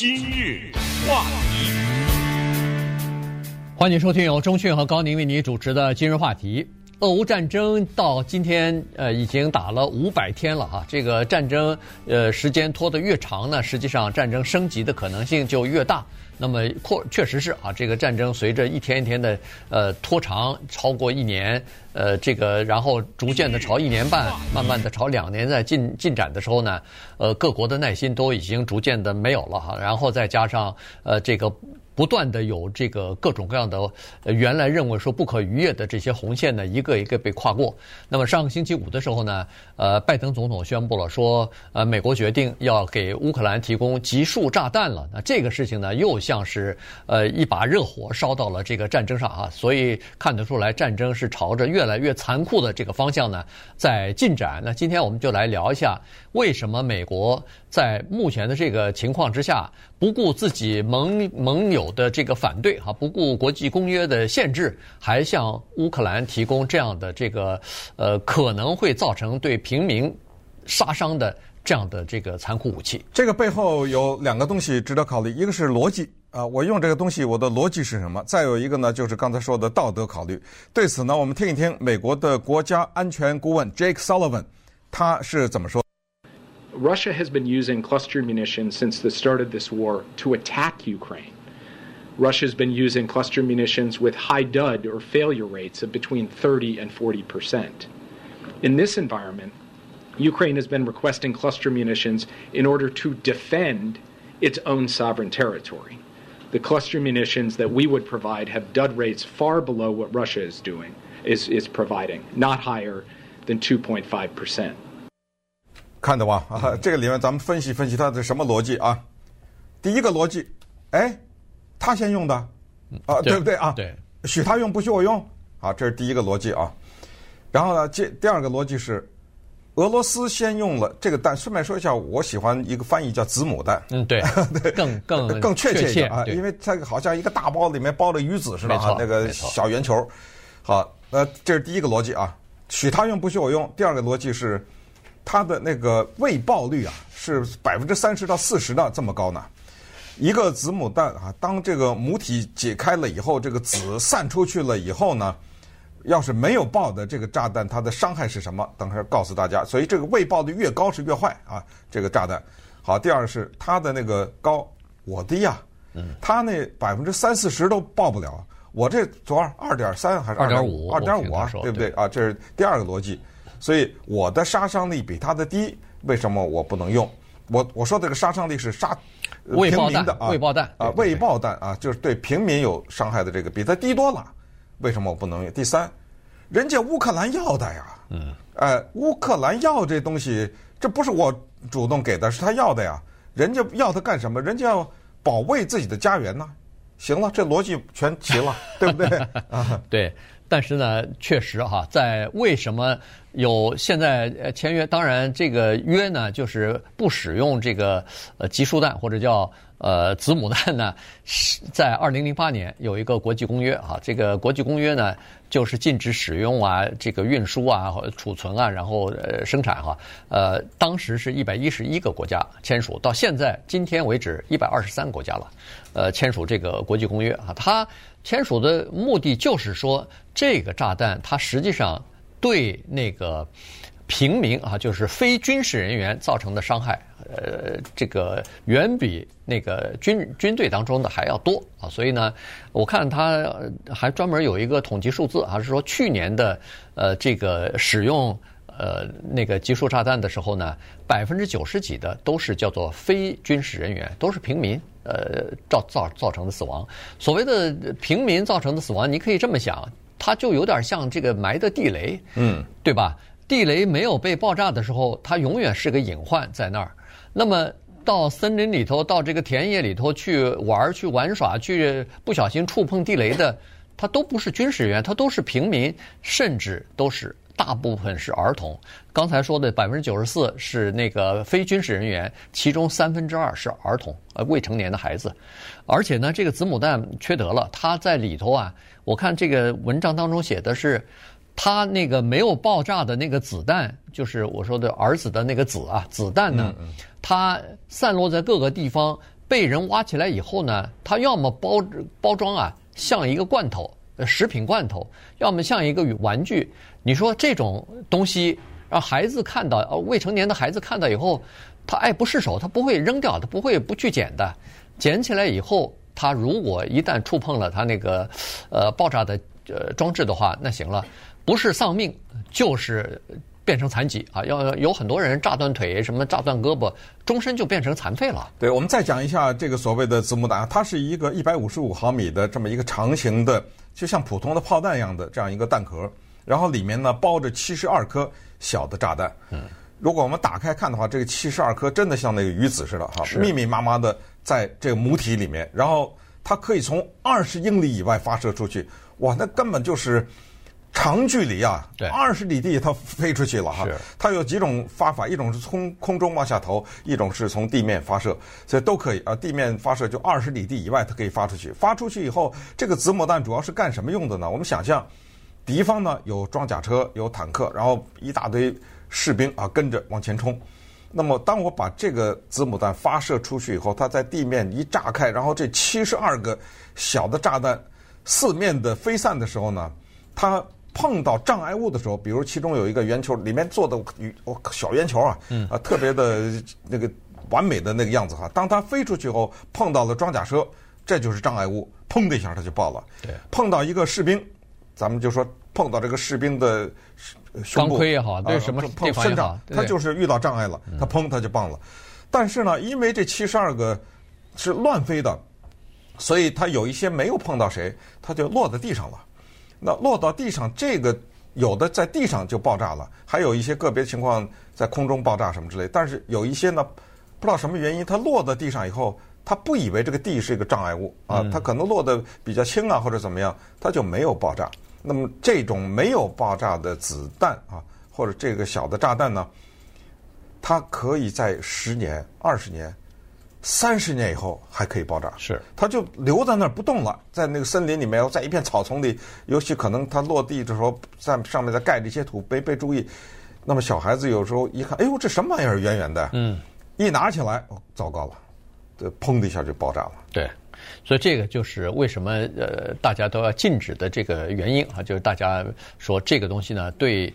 今日话题，欢迎收听由钟讯和高宁为您主持的今日话题。俄乌战争到今天，呃，已经打了五百天了哈。这个战争，呃，时间拖得越长呢，实际上战争升级的可能性就越大。那么确确实是啊，这个战争随着一天一天的呃拖长，超过一年，呃，这个然后逐渐的朝一年半，慢慢的朝两年在进进展的时候呢，呃，各国的耐心都已经逐渐的没有了哈。然后再加上呃这个。不断的有这个各种各样的，原来认为说不可逾越的这些红线呢，一个一个被跨过。那么上个星期五的时候呢，呃，拜登总统宣布了说，呃，美国决定要给乌克兰提供集束炸弹了。那这个事情呢，又像是呃一把热火烧到了这个战争上啊，所以看得出来，战争是朝着越来越残酷的这个方向呢在进展。那今天我们就来聊一下，为什么美国在目前的这个情况之下，不顾自己盟盟友的这个反对，哈，不顾国际公约的限制，还向乌克兰提供这样的这个，呃，可能会造成对平民杀伤的这样的这个残酷武器。这个背后有两个东西值得考虑，一个是逻辑啊，我用这个东西，我的逻辑是什么？再有一个呢，就是刚才说的道德考虑。对此呢，我们听一听美国的国家安全顾问 Jake Sullivan 他是怎么说。Russia has been using cluster munitions since the start of this war to attack Ukraine. Russia's been using cluster munitions with high dud or failure rates of between 30 and 40 percent. In this environment, Ukraine has been requesting cluster munitions in order to defend its own sovereign territory. The cluster munitions that we would provide have dud rates far below what Russia is doing, is, is providing, not higher than 2.5 percent. 看到吧？啊，这个里面咱们分析分析它的什么逻辑啊？第一个逻辑，哎， 他先用的，啊，对不对啊？对，许他用不许我用，啊，这是第一个逻辑啊。然后呢，这第二个逻辑是，俄罗斯先用了这个弹。顺便说一下，我喜欢一个翻译叫子母弹。嗯，对，对，更更 更确切一点啊，因为它好像一个大包里面包了鱼子似的啊，那个小圆球。好，那这是第一个逻辑啊，许他用不许我用。第二个逻辑是。它的那个未爆率啊，是百分之三十到四十的这么高呢。一个子母弹啊，当这个母体解开了以后，这个子散出去了以后呢，要是没有爆的这个炸弹，它的伤害是什么？等会儿告诉大家。所以这个未爆的越高是越坏啊，这个炸弹。好，第二是它的那个高，我低呀，嗯，它那百分之三四十都爆不了，我这多少二点三还是二点五？二点五啊，对不对啊？这是第二个逻辑。所以我的杀伤力比他的低，为什么我不能用？我我说这个杀伤力是杀平民的啊，未爆弹啊，未爆弹啊，就是对平民有伤害的这个比它低多了，为什么我不能用？第三，人家乌克兰要的呀，嗯，哎，乌克兰要这东西，这不是我主动给的，是他要的呀，人家要他干什么？人家要保卫自己的家园呢。行了，这逻辑全齐了，对不对？啊，对。但是呢，确实哈，在为什么有现在呃签约？当然，这个约呢，就是不使用这个呃集束弹或者叫呃子母弹呢。是在二零零八年有一个国际公约啊，这个国际公约呢，就是禁止使用啊，这个运输啊、储存啊，然后呃生产哈。呃，当时是一百一十一个国家签署，到现在今天为止一百二十三个国家了，呃，签署这个国际公约啊，他。签署的目的就是说，这个炸弹它实际上对那个平民啊，就是非军事人员造成的伤害，呃，这个远比那个军军队当中的还要多啊。所以呢，我看他还专门有一个统计数字啊，是说去年的呃这个使用呃那个集束炸弹的时候呢，百分之九十几的都是叫做非军事人员，都是平民。呃，造造造成的死亡，所谓的平民造成的死亡，你可以这么想，它就有点像这个埋的地雷，嗯，对吧？地雷没有被爆炸的时候，它永远是个隐患在那儿。那么到森林里头，到这个田野里头去玩、去玩耍、去不小心触碰地雷的，它都不是军事人员，它都是平民，甚至都是。大部分是儿童，刚才说的百分之九十四是那个非军事人员，其中三分之二是儿童，呃，未成年的孩子。而且呢，这个子母弹缺德了，它在里头啊，我看这个文章当中写的是，它那个没有爆炸的那个子弹，就是我说的儿子的那个子啊，子弹呢，它散落在各个地方，被人挖起来以后呢，它要么包包装啊，像一个罐头，食品罐头，要么像一个玩具。你说这种东西让孩子看到，呃，未成年的孩子看到以后，他爱不释手，他不会扔掉，他不会不去捡的。捡起来以后，他如果一旦触碰了他那个呃爆炸的呃装置的话，那行了，不是丧命就是。变成残疾啊！要有很多人炸断腿，什么炸断胳膊，终身就变成残废了。对，我们再讲一下这个所谓的子母弹，它是一个一百五十五毫米的这么一个长形的，就像普通的炮弹一样的这样一个弹壳，然后里面呢包着七十二颗小的炸弹。嗯，如果我们打开看的话，这个七十二颗真的像那个鱼子似的哈，密密麻麻的在这个母体里面，然后它可以从二十英里以外发射出去，哇，那根本就是。长距离啊，对，二十里地它飞出去了哈。它有几种发法，一种是从空中往下投，一种是从地面发射，所以都可以啊。地面发射就二十里地以外，它可以发出去。发出去以后，这个子母弹主要是干什么用的呢？我们想象，敌方呢有装甲车、有坦克，然后一大堆士兵啊跟着往前冲。那么，当我把这个子母弹发射出去以后，它在地面一炸开，然后这七十二个小的炸弹四面的飞散的时候呢，它。碰到障碍物的时候，比如其中有一个圆球，里面做的哦小圆球啊，啊特别的那个完美的那个样子哈。当它飞出去后，碰到了装甲车，这就是障碍物，砰的一下它就爆了。对，碰到一个士兵，咱们就说碰到这个士兵的胸部钢盔也好，对什么碰身上，它就是遇到障碍了，它砰它就爆了。但是呢，因为这七十二个是乱飞的，所以它有一些没有碰到谁，它就落在地上了。那落到地上，这个有的在地上就爆炸了，还有一些个别情况在空中爆炸什么之类。但是有一些呢，不知道什么原因，它落到地上以后，它不以为这个地是一个障碍物啊，它可能落得比较轻啊，或者怎么样，它就没有爆炸。那么这种没有爆炸的子弹啊，或者这个小的炸弹呢，它可以在十年、二十年。三十年以后还可以爆炸，是它就留在那儿不动了，在那个森林里面，在一片草丛里，尤其可能它落地的时候，在上面再盖着一些土，没被注意。那么小孩子有时候一看，哎呦，这什么玩意儿，圆圆的，嗯，一拿起来，哦，糟糕了，这砰的一下就爆炸了。对，所以这个就是为什么呃大家都要禁止的这个原因啊，就是大家说这个东西呢对。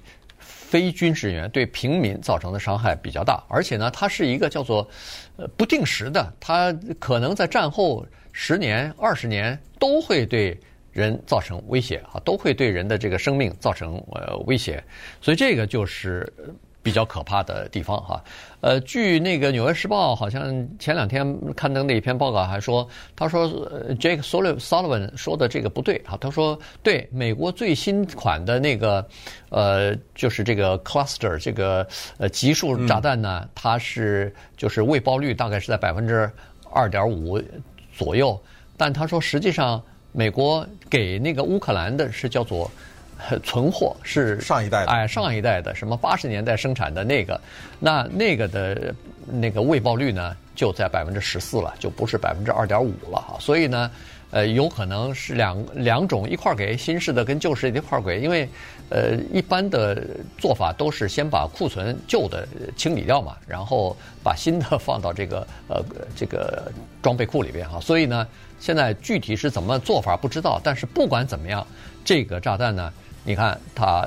非军事人员对平民造成的伤害比较大，而且呢，它是一个叫做呃不定时的，它可能在战后十年、二十年都会对人造成威胁啊，都会对人的这个生命造成呃威胁，所以这个就是。比较可怕的地方哈，呃，据那个《纽约时报》好像前两天刊登的一篇报告还说，他说 Jake Sullivan 说的这个不对啊，他说对美国最新款的那个呃，就是这个 cluster 这个呃集束炸弹呢，它是就是未爆率大概是在百分之二点五左右，但他说实际上美国给那个乌克兰的是叫做。存货是上一代的，哎，上一代的什么八十年代生产的那个，那那个的那个未报率呢，就在百分之十四了，就不是百分之二点五了哈。所以呢，呃，有可能是两两种一块儿给新式的跟旧式的一块儿给，因为呃，一般的做法都是先把库存旧的清理掉嘛，然后把新的放到这个呃 这个装备库里边哈。所以呢，现在具体是怎么做法不知道，但是不管怎么样，这个炸弹呢。你看，它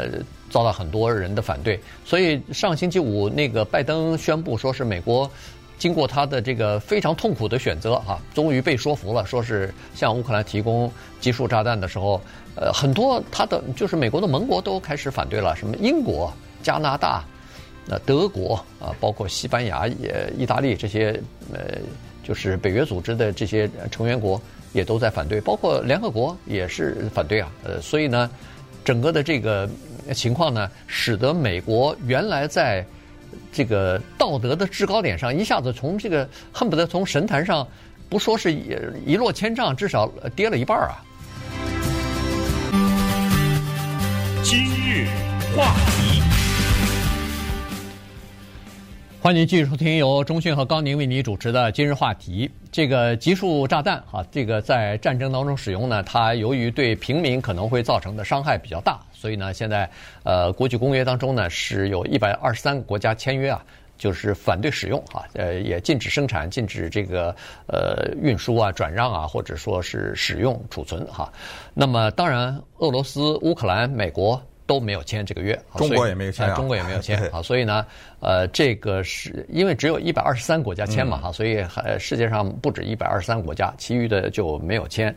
遭到很多人的反对，所以上星期五那个拜登宣布说是美国经过他的这个非常痛苦的选择啊，终于被说服了，说是向乌克兰提供集束炸弹的时候，呃，很多他的就是美国的盟国都开始反对了，什么英国、加拿大、呃德国啊，包括西班牙、也意大利这些呃，就是北约组织的这些成员国也都在反对，包括联合国也是反对啊，呃，所以呢。整个的这个情况呢，使得美国原来在这个道德的制高点上，一下子从这个恨不得从神坛上，不说是一一落千丈，至少跌了一半啊。今日话题，欢迎继续收听由中讯和高宁为你主持的今日话题。这个集束炸弹哈，这个在战争当中使用呢，它由于对平民可能会造成的伤害比较大，所以呢，现在呃国际公约当中呢是有一百二十三个国家签约啊，就是反对使用哈，呃，也禁止生产、禁止这个呃运输啊、转让啊，或者说是使用、储存哈。那么当然，俄罗斯、乌克兰、美国都没有签这个约，中国也没有签，中国也没有签啊。所以呢，呃，这个是因为只有一百二十三国家签嘛哈，所以还世界上不止一百二十三国家，其余的就没有签。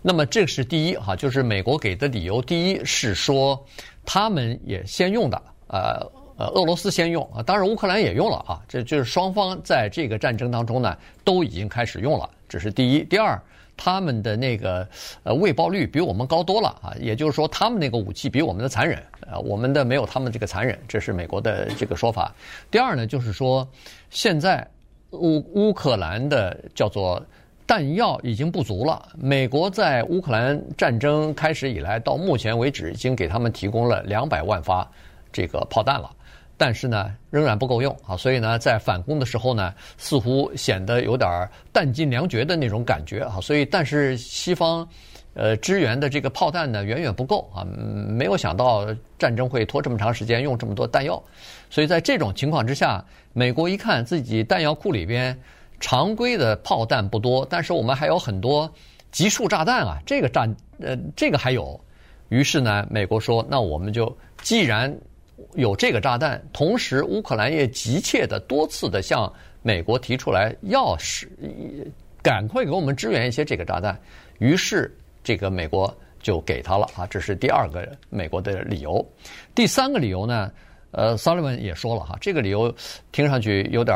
那么这是第一哈，就是美国给的理由，第一是说他们也先用的，呃。呃，俄罗斯先用啊，当然乌克兰也用了啊，这就是双方在这个战争当中呢，都已经开始用了，这是第一。第二，他们的那个呃未爆率比我们高多了啊，也就是说他们那个武器比我们的残忍啊，我们的没有他们这个残忍，这是美国的这个说法。第二呢，就是说现在乌乌克兰的叫做弹药已经不足了，美国在乌克兰战争开始以来到目前为止已经给他们提供了两百万发这个炮弹了。但是呢，仍然不够用啊，所以呢，在反攻的时候呢，似乎显得有点弹尽粮绝的那种感觉啊。所以，但是西方，呃，支援的这个炮弹呢，远远不够啊。没有想到战争会拖这么长时间，用这么多弹药。所以在这种情况之下，美国一看自己弹药库里边常规的炮弹不多，但是我们还有很多集束炸弹啊，这个战呃，这个还有。于是呢，美国说，那我们就既然有这个炸弹，同时乌克兰也急切的多次的向美国提出来，要是赶快给我们支援一些这个炸弹。于是这个美国就给他了啊，这是第二个美国的理由。第三个理由呢，呃，萨利文也说了哈，这个理由听上去有点，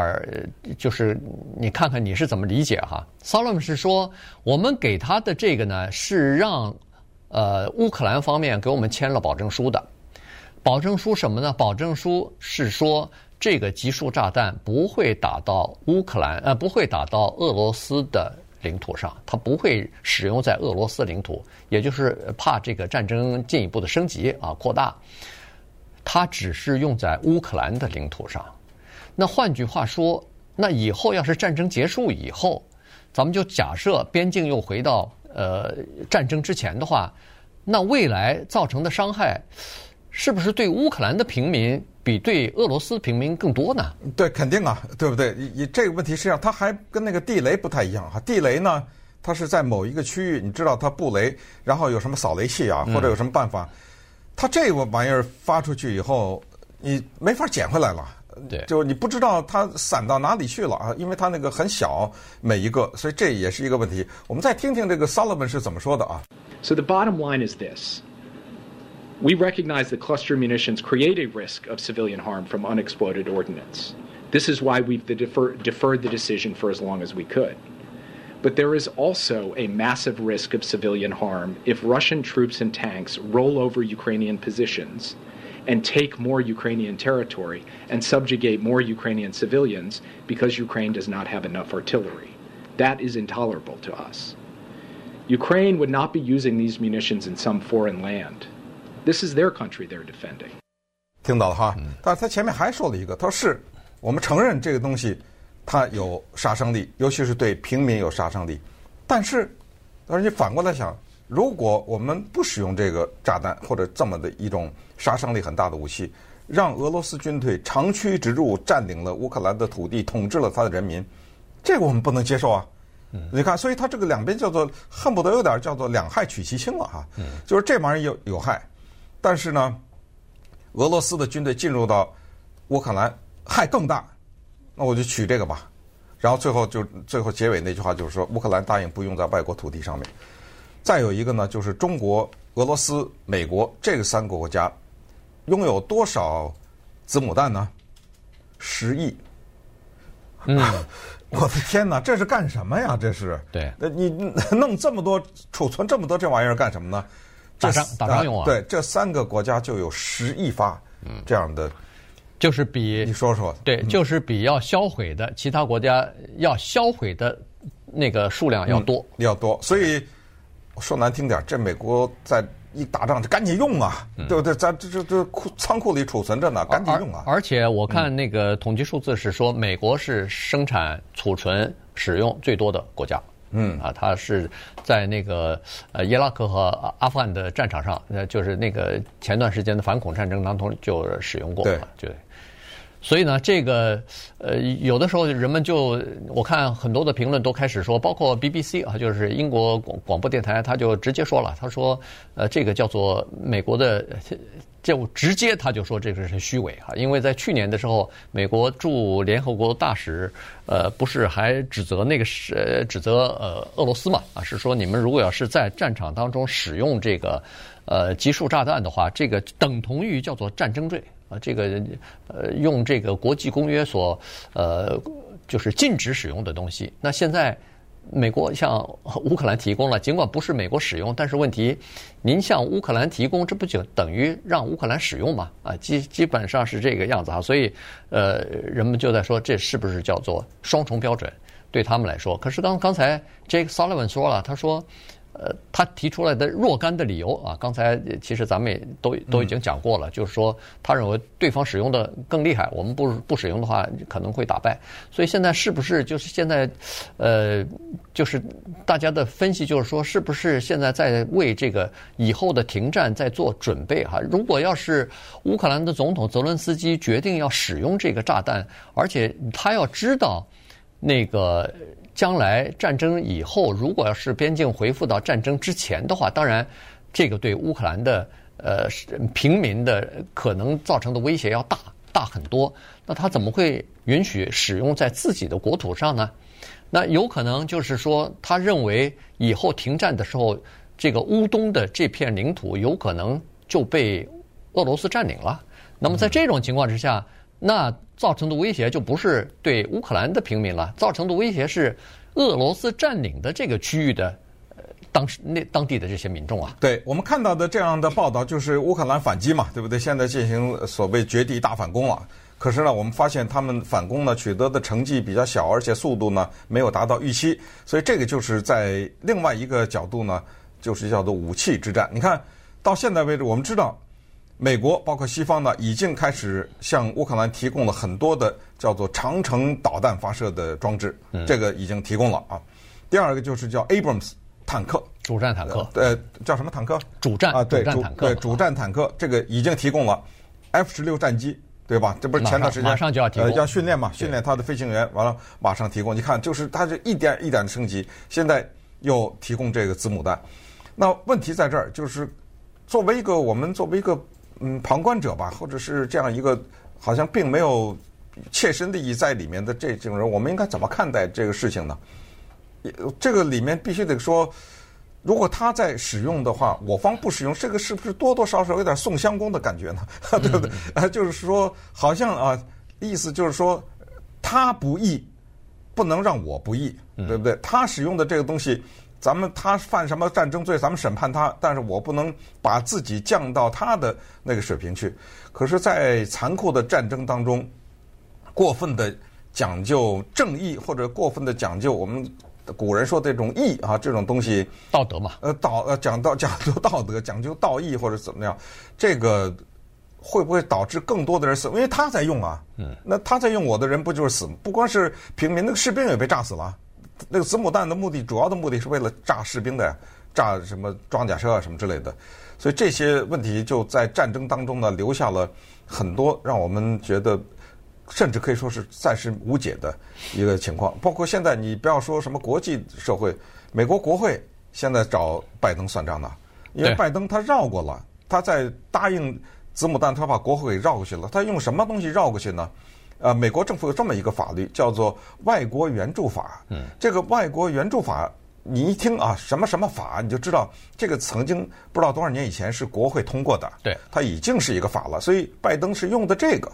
就是你看看你是怎么理解哈。萨利文是说，我们给他的这个呢，是让呃乌克兰方面给我们签了保证书的。保证书什么呢？保证书是说，这个集束炸弹不会打到乌克兰，呃，不会打到俄罗斯的领土上，它不会使用在俄罗斯领土，也就是怕这个战争进一步的升级啊扩大，它只是用在乌克兰的领土上。那换句话说，那以后要是战争结束以后，咱们就假设边境又回到呃战争之前的话，那未来造成的伤害。是不是对乌克兰的平民比对俄罗斯平民更多呢？对，肯定啊，对不对？你这个问题实际上它还跟那个地雷不太一样哈。地雷呢，它是在某一个区域，你知道它布雷，然后有什么扫雷器啊，或者有什么办法，它这个玩意儿发出去以后，你没法捡回来了。对，就你不知道它散到哪里去了啊，因为它那个很小，每一个，所以这也是一个问题。我们再听听这个 Sullivan 是怎么说的啊。So the bottom line is this. We recognize that cluster munitions create a risk of civilian harm from unexploded ordnance. This is why we've defer, deferred the decision for as long as we could. But there is also a massive risk of civilian harm if Russian troops and tanks roll over Ukrainian positions and take more Ukrainian territory and subjugate more Ukrainian civilians because Ukraine does not have enough artillery. That is intolerable to us. Ukraine would not be using these munitions in some foreign land. This is their country they're defending。听到了哈，但是他前面还说了一个，他说是我们承认这个东西它有杀伤力，尤其是对平民有杀伤力。但是，而且反过来想，如果我们不使用这个炸弹或者这么的一种杀伤力很大的武器，让俄罗斯军队长驱直入，占领了乌克兰的土地，统治了他的人民，这个我们不能接受啊。你看，所以他这个两边叫做恨不得有点叫做两害取其轻了哈。就是这玩意儿有有害。但是呢，俄罗斯的军队进入到乌克兰，害更大，那我就取这个吧。然后最后就最后结尾那句话就是说，乌克兰答应不用在外国土地上面。再有一个呢，就是中国、俄罗斯、美国这个三个国家拥有多少子母弹呢？十亿。嗯，我的天哪，这是干什么呀？这是对，那你弄这么多储存这么多这玩意儿干什么呢？打仗打仗用啊！对，这三个国家就有十亿发，这样的，就是比你说说，对，就是比要销毁的其他国家要销毁的那个数量要多，要多。所以说难听点，这美国在一打仗就赶紧用啊，对不对？咱这这这库仓库里储存着呢，赶紧用啊！而且我看那个统计数字是说，美国是生产、储存、使用最多的国家。嗯啊，他是在那个呃伊拉克和阿富汗的战场上，那，就是那个前段时间的反恐战争当中就使用过。对，对。所以呢，这个呃，有的时候人们就我看很多的评论都开始说，包括 BBC 啊，就是英国广广播电台，他就直接说了，他说，呃，这个叫做美国的，就直接他就说这个是虚伪啊，因为在去年的时候，美国驻联合国大使呃不是还指责那个是指责呃俄罗斯嘛啊，是说你们如果要是在战场当中使用这个呃集束炸弹的话，这个等同于叫做战争罪。啊，这个呃，用这个国际公约所呃，就是禁止使用的东西。那现在美国向乌克兰提供了，尽管不是美国使用，但是问题，您向乌克兰提供，这不就等于让乌克兰使用吗？啊，基基本上是这个样子啊。所以呃，人们就在说，这是不是叫做双重标准？对他们来说，可是刚刚才 Jake Sullivan 说了，他说。呃，他提出来的若干的理由啊，刚才其实咱们也都都已经讲过了，就是说他认为对方使用的更厉害，我们不不使用的话可能会打败。所以现在是不是就是现在，呃，就是大家的分析就是说，是不是现在在为这个以后的停战在做准备哈？如果要是乌克兰的总统泽伦斯基决定要使用这个炸弹，而且他要知道那个。将来战争以后，如果要是边境恢复到战争之前的话，当然，这个对乌克兰的呃平民的可能造成的威胁要大大很多。那他怎么会允许使用在自己的国土上呢？那有可能就是说，他认为以后停战的时候，这个乌东的这片领土有可能就被俄罗斯占领了。那么在这种情况之下，那造成的威胁就不是对乌克兰的平民了，造成的威胁是俄罗斯占领的这个区域的呃当时那当地的这些民众啊。对，我们看到的这样的报道就是乌克兰反击嘛，对不对？现在进行所谓绝地大反攻了。可是呢，我们发现他们反攻呢取得的成绩比较小，而且速度呢没有达到预期。所以这个就是在另外一个角度呢，就是叫做武器之战。你看到现在为止，我们知道。美国包括西方呢，已经开始向乌克兰提供了很多的叫做长城导弹发射的装置，这个已经提供了啊。第二个就是叫 Abrams 坦克，主战坦克，呃，叫什么坦克？主战啊，对，主对主战坦克，这个已经提供了 F 十六战机，对吧？这不是前段时间马上就要提供，要训练嘛，训练他的飞行员，完了马上提供。你看，就是它是一点一点的升级，现在又提供这个子母弹。那问题在这儿，就是作为一个我们作为一个。嗯，旁观者吧，或者是这样一个好像并没有切身利益在里面的这种人，我们应该怎么看待这个事情呢？这个里面必须得说，如果他在使用的话，我方不使用，这个是不是多多少少有点宋襄公的感觉呢？对不对？啊，就是说，好像啊，意思就是说，他不义，不能让我不义，对不对？他使用的这个东西。咱们他犯什么战争罪，咱们审判他，但是我不能把自己降到他的那个水平去。可是，在残酷的战争当中，过分的讲究正义或者过分的讲究我们古人说的这种义啊，这种东西道德嘛，呃道呃讲到讲究道德，讲究道义或者怎么样，这个会不会导致更多的人死？因为他在用啊，嗯，那他在用我的人不就是死？不光是平民，那个士兵也被炸死了。那个子母弹的目的，主要的目的是为了炸士兵的呀，炸什么装甲车啊什么之类的，所以这些问题就在战争当中呢，留下了很多让我们觉得，甚至可以说是暂时无解的一个情况。包括现在你不要说什么国际社会，美国国会现在找拜登算账呢，因为拜登他绕过了，他在答应子母弹，他把国会给绕过去了，他用什么东西绕过去呢？呃，美国政府有这么一个法律，叫做《外国援助法》。嗯，这个外国援助法，你一听啊，什么什么法，你就知道这个曾经不知道多少年以前是国会通过的。对，它已经是一个法了。所以拜登是用的这个，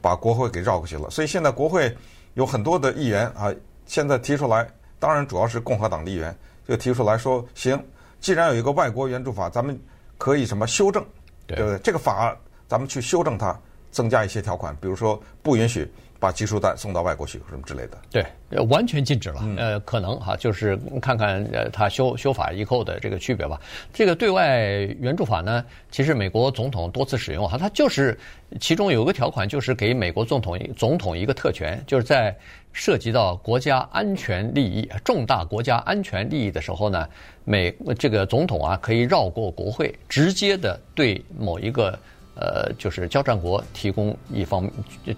把国会给绕过去了。所以现在国会有很多的议员啊，现在提出来，当然主要是共和党的议员就提出来说，行，既然有一个外国援助法，咱们可以什么修正，对不对？这个法咱们去修正它。增加一些条款，比如说不允许把技术弹送到外国去，什么之类的。对，完全禁止了。嗯、呃，可能哈，就是看看呃，他修修法以后的这个区别吧。这个对外援助法呢，其实美国总统多次使用哈，它就是其中有一个条款，就是给美国总统总统一个特权，就是在涉及到国家安全利益、重大国家安全利益的时候呢，美这个总统啊可以绕过国会，直接的对某一个。呃，就是交战国提供一方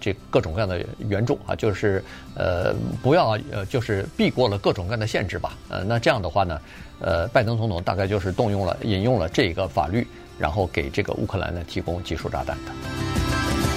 这各种各样的援助啊，就是呃，不要呃，就是避过了各种各样的限制吧。呃，那这样的话呢，呃，拜登总统大概就是动用了引用了这个法律，然后给这个乌克兰呢提供技术炸弹的。